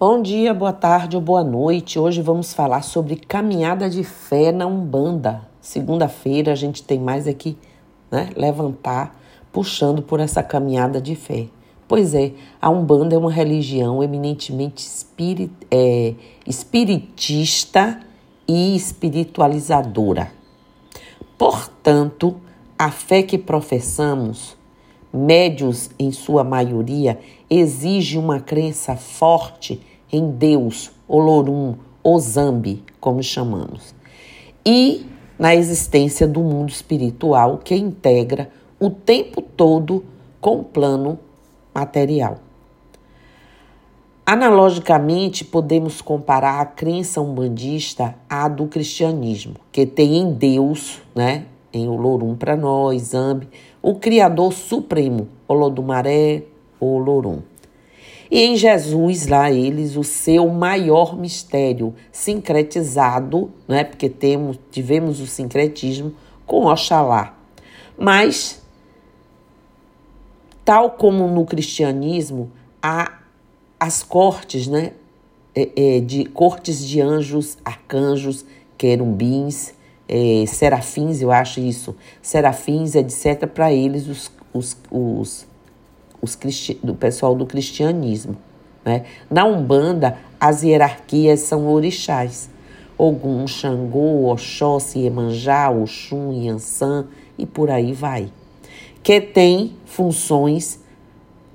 Bom dia, boa tarde ou boa noite. Hoje vamos falar sobre caminhada de fé na Umbanda. Segunda-feira a gente tem mais aqui, né, levantar, puxando por essa caminhada de fé. Pois é, a Umbanda é uma religião eminentemente espirit, é, espiritista e espiritualizadora. Portanto, a fé que professamos médios em sua maioria, exige uma crença forte em Deus, Olorum, Ozambi, como chamamos, e na existência do mundo espiritual que integra o tempo todo com o plano material. Analogicamente, podemos comparar a crença umbandista à do cristianismo, que tem em Deus, né, em Olorum para nós, Zambi, o Criador Supremo, Olodumaré, Olorum. E em Jesus, lá eles, o seu maior mistério sincretizado, né? porque temos, tivemos o sincretismo com Oxalá. Mas, tal como no cristianismo, há as cortes, né? É, é, de cortes de anjos, arcanjos, querumbins, é, serafins, eu acho isso, serafins, etc., para eles, os, os, os, os do pessoal do cristianismo. Né? Na Umbanda, as hierarquias são orixás. Ogum, Xangô, Oxóssi, Iemanjá, Oxum, Yansan e por aí vai. Que tem funções,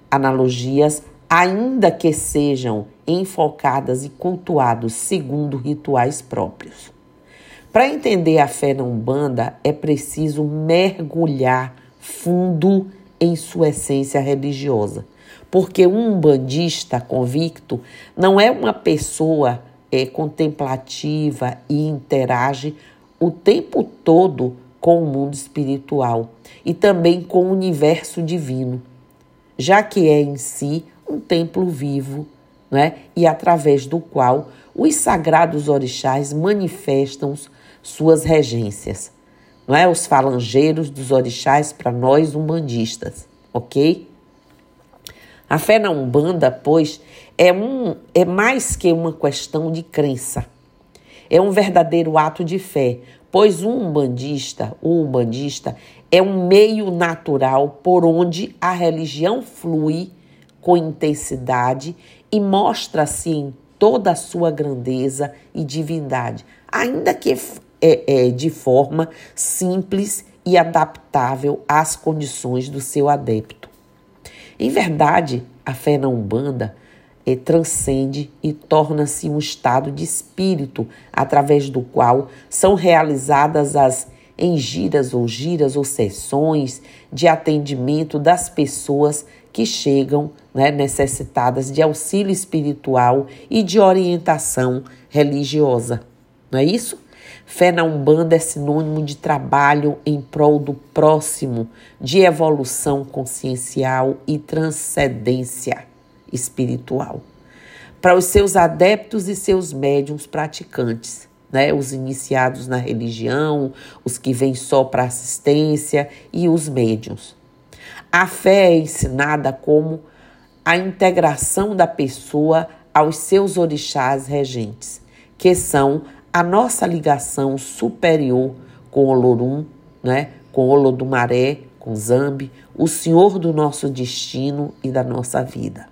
analogias, ainda que sejam enfocadas e cultuados segundo rituais próprios. Para entender a fé na Umbanda, é preciso mergulhar fundo em sua essência religiosa. Porque um umbandista convicto não é uma pessoa é, contemplativa e interage o tempo todo com o mundo espiritual e também com o universo divino, já que é em si um templo vivo né? e através do qual os sagrados orixás manifestam suas regências. Não é? Os falangeiros dos orixás para nós umbandistas, ok? A fé na Umbanda, pois, é, um, é mais que uma questão de crença. É um verdadeiro ato de fé, pois um umbandista, o umbandista, é um meio natural por onde a religião flui com intensidade e mostra-se em toda a sua grandeza e divindade, ainda que é, é, de forma simples e adaptável às condições do seu adepto. Em verdade, a fé na Umbanda é, transcende e torna-se um estado de espírito através do qual são realizadas as engiras ou giras ou sessões de atendimento das pessoas que chegam né, necessitadas de auxílio espiritual e de orientação religiosa. Não é isso? Fé na Umbanda é sinônimo de trabalho em prol do próximo, de evolução consciencial e transcendência espiritual. Para os seus adeptos e seus médiums praticantes, né? os iniciados na religião, os que vêm só para assistência e os médiums. A fé é ensinada como a integração da pessoa aos seus orixás regentes, que são a nossa ligação superior com Olorum, né, com Olodumaré, com Zambi, o Senhor do nosso destino e da nossa vida.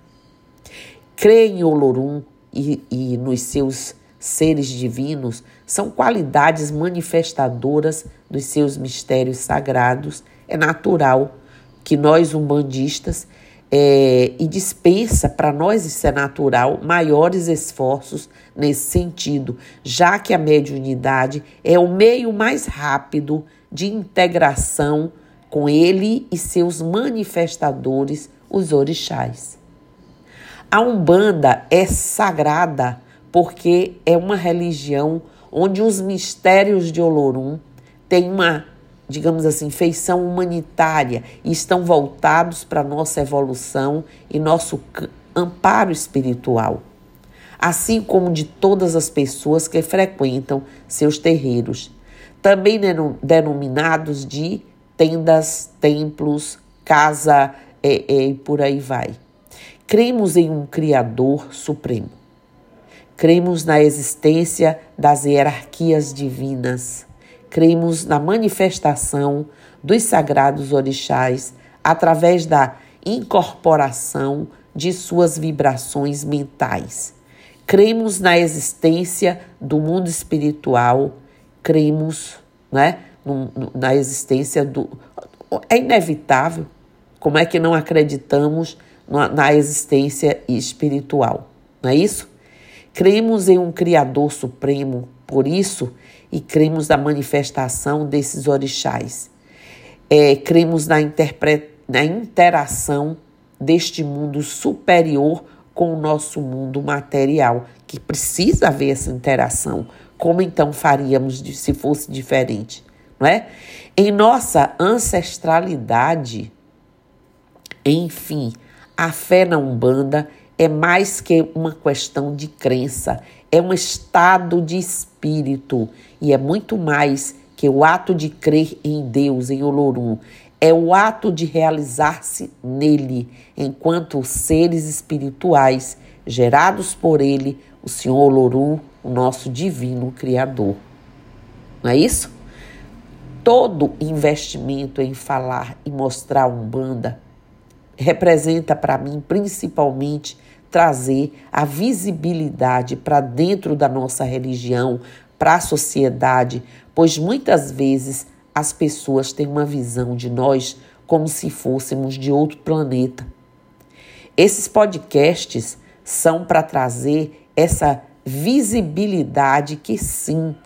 Crer em Olorum e, e nos seus seres divinos são qualidades manifestadoras dos seus mistérios sagrados. É natural que nós, umbandistas, é, e dispensa para nós isso é natural maiores esforços nesse sentido, já que a mediunidade é o meio mais rápido de integração com ele e seus manifestadores, os orixás. A Umbanda é sagrada porque é uma religião onde os mistérios de Olorum têm uma digamos assim, feição humanitária e estão voltados para nossa evolução e nosso amparo espiritual, assim como de todas as pessoas que frequentam seus terreiros, também denominados de tendas, templos, casa é, é, e por aí vai. Cremos em um Criador supremo, Cremos na existência das hierarquias divinas. Cremos na manifestação dos sagrados orixás através da incorporação de suas vibrações mentais. Cremos na existência do mundo espiritual, cremos né, na existência do. É inevitável. Como é que não acreditamos na existência espiritual? Não é isso? Cremos em um Criador Supremo, por isso, e cremos na manifestação desses orixás. É, cremos na, na interação deste mundo superior com o nosso mundo material, que precisa haver essa interação. Como então faríamos se fosse diferente? Não é? Em nossa ancestralidade, enfim, a fé na Umbanda é mais que uma questão de crença, é um estado de espírito e é muito mais que o ato de crer em Deus, em Olorum. É o ato de realizar-se nele, enquanto seres espirituais gerados por ele, o Senhor Olorum, o nosso divino Criador. Não é isso? Todo investimento em falar e mostrar Umbanda representa para mim principalmente trazer a visibilidade para dentro da nossa religião, para a sociedade, pois muitas vezes as pessoas têm uma visão de nós como se fôssemos de outro planeta. Esses podcasts são para trazer essa visibilidade que sim,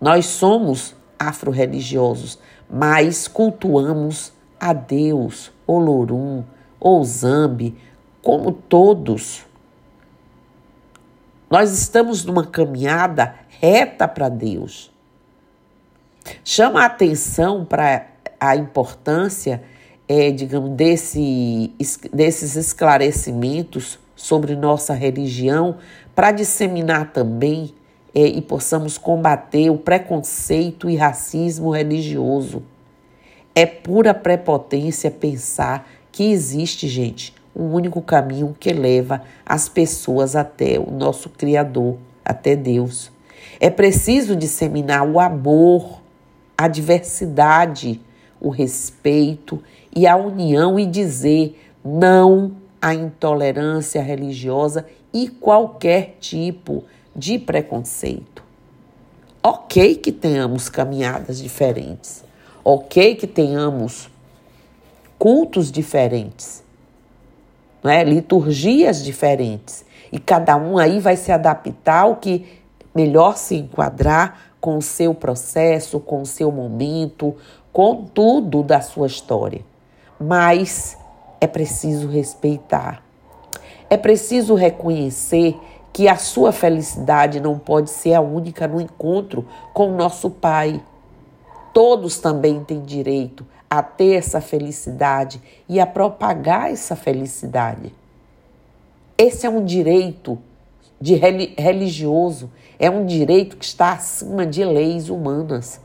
nós somos afro-religiosos, mas cultuamos a Deus, Olorum, Ouzambi, como todos. Nós estamos numa caminhada reta para Deus. Chama a atenção para a importância, é, digamos, desse, desses esclarecimentos sobre nossa religião para disseminar também é, e possamos combater o preconceito e racismo religioso. É pura prepotência pensar que existe, gente, um único caminho que leva as pessoas até o nosso Criador, até Deus. É preciso disseminar o amor, a diversidade, o respeito e a união e dizer não à intolerância religiosa e qualquer tipo de preconceito. Ok que tenhamos caminhadas diferentes, ok que tenhamos cultos diferentes, não é? liturgias diferentes. E cada um aí vai se adaptar ao que melhor se enquadrar com o seu processo, com o seu momento, com tudo da sua história. Mas é preciso respeitar. É preciso reconhecer que a sua felicidade não pode ser a única no encontro com o nosso Pai. Todos também têm direito a ter essa felicidade e a propagar essa felicidade. Esse é um direito de religioso, é um direito que está acima de leis humanas.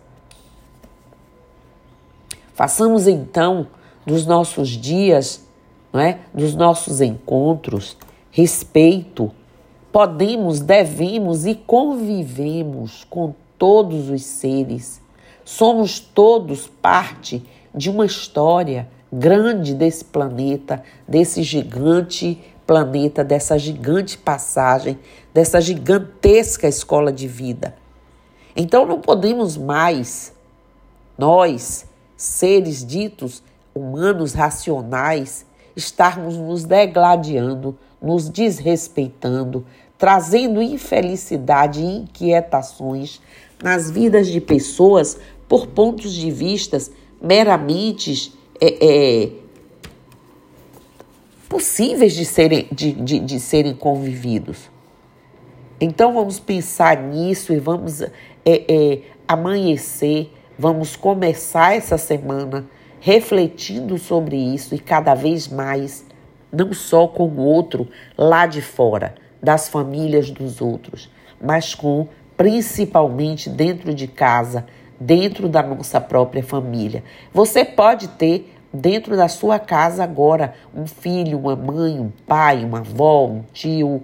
Façamos então dos nossos dias, não é? dos nossos encontros, respeito. Podemos, devemos e convivemos com todos os seres. Somos todos parte de uma história grande desse planeta, desse gigante planeta, dessa gigante passagem, dessa gigantesca escola de vida. Então não podemos mais, nós, seres ditos humanos racionais, estarmos nos degladiando, nos desrespeitando, trazendo infelicidade e inquietações nas vidas de pessoas por pontos de vistas meramente é, é, possíveis de serem, de, de, de serem convividos. Então vamos pensar nisso e vamos é, é, amanhecer, vamos começar essa semana refletindo sobre isso e cada vez mais, não só com o outro lá de fora, das famílias dos outros, mas com principalmente dentro de casa, dentro da nossa própria família. Você pode ter dentro da sua casa agora um filho, uma mãe, um pai, uma avó, um tio.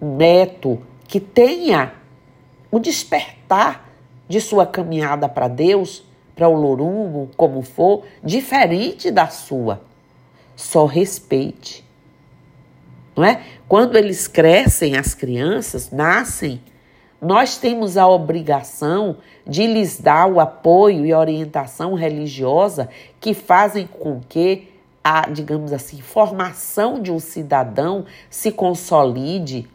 neto que tenha o despertar de sua caminhada para Deus, para o Lorumo, como for, diferente da sua. Só respeite. Não é? Quando eles crescem, as crianças nascem, nós temos a obrigação de lhes dar o apoio e orientação religiosa que fazem com que a, digamos assim, formação de um cidadão se consolide.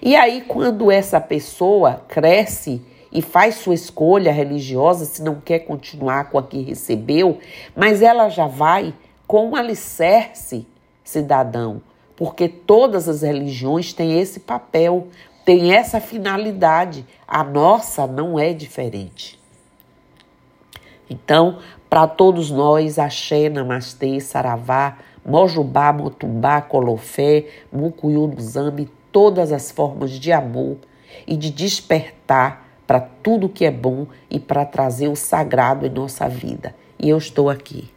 E aí, quando essa pessoa cresce e faz sua escolha religiosa, se não quer continuar com a que recebeu, mas ela já vai com um alicerce cidadão, porque todas as religiões têm esse papel, têm essa finalidade. A nossa não é diferente. Então, para todos nós, Axé, Namastê, Saravá, Mojubá, Motumbá, Colofé, Mucuyu, Zambi, todas as formas de amor e de despertar para tudo que é bom e para trazer o sagrado em nossa vida. E eu estou aqui.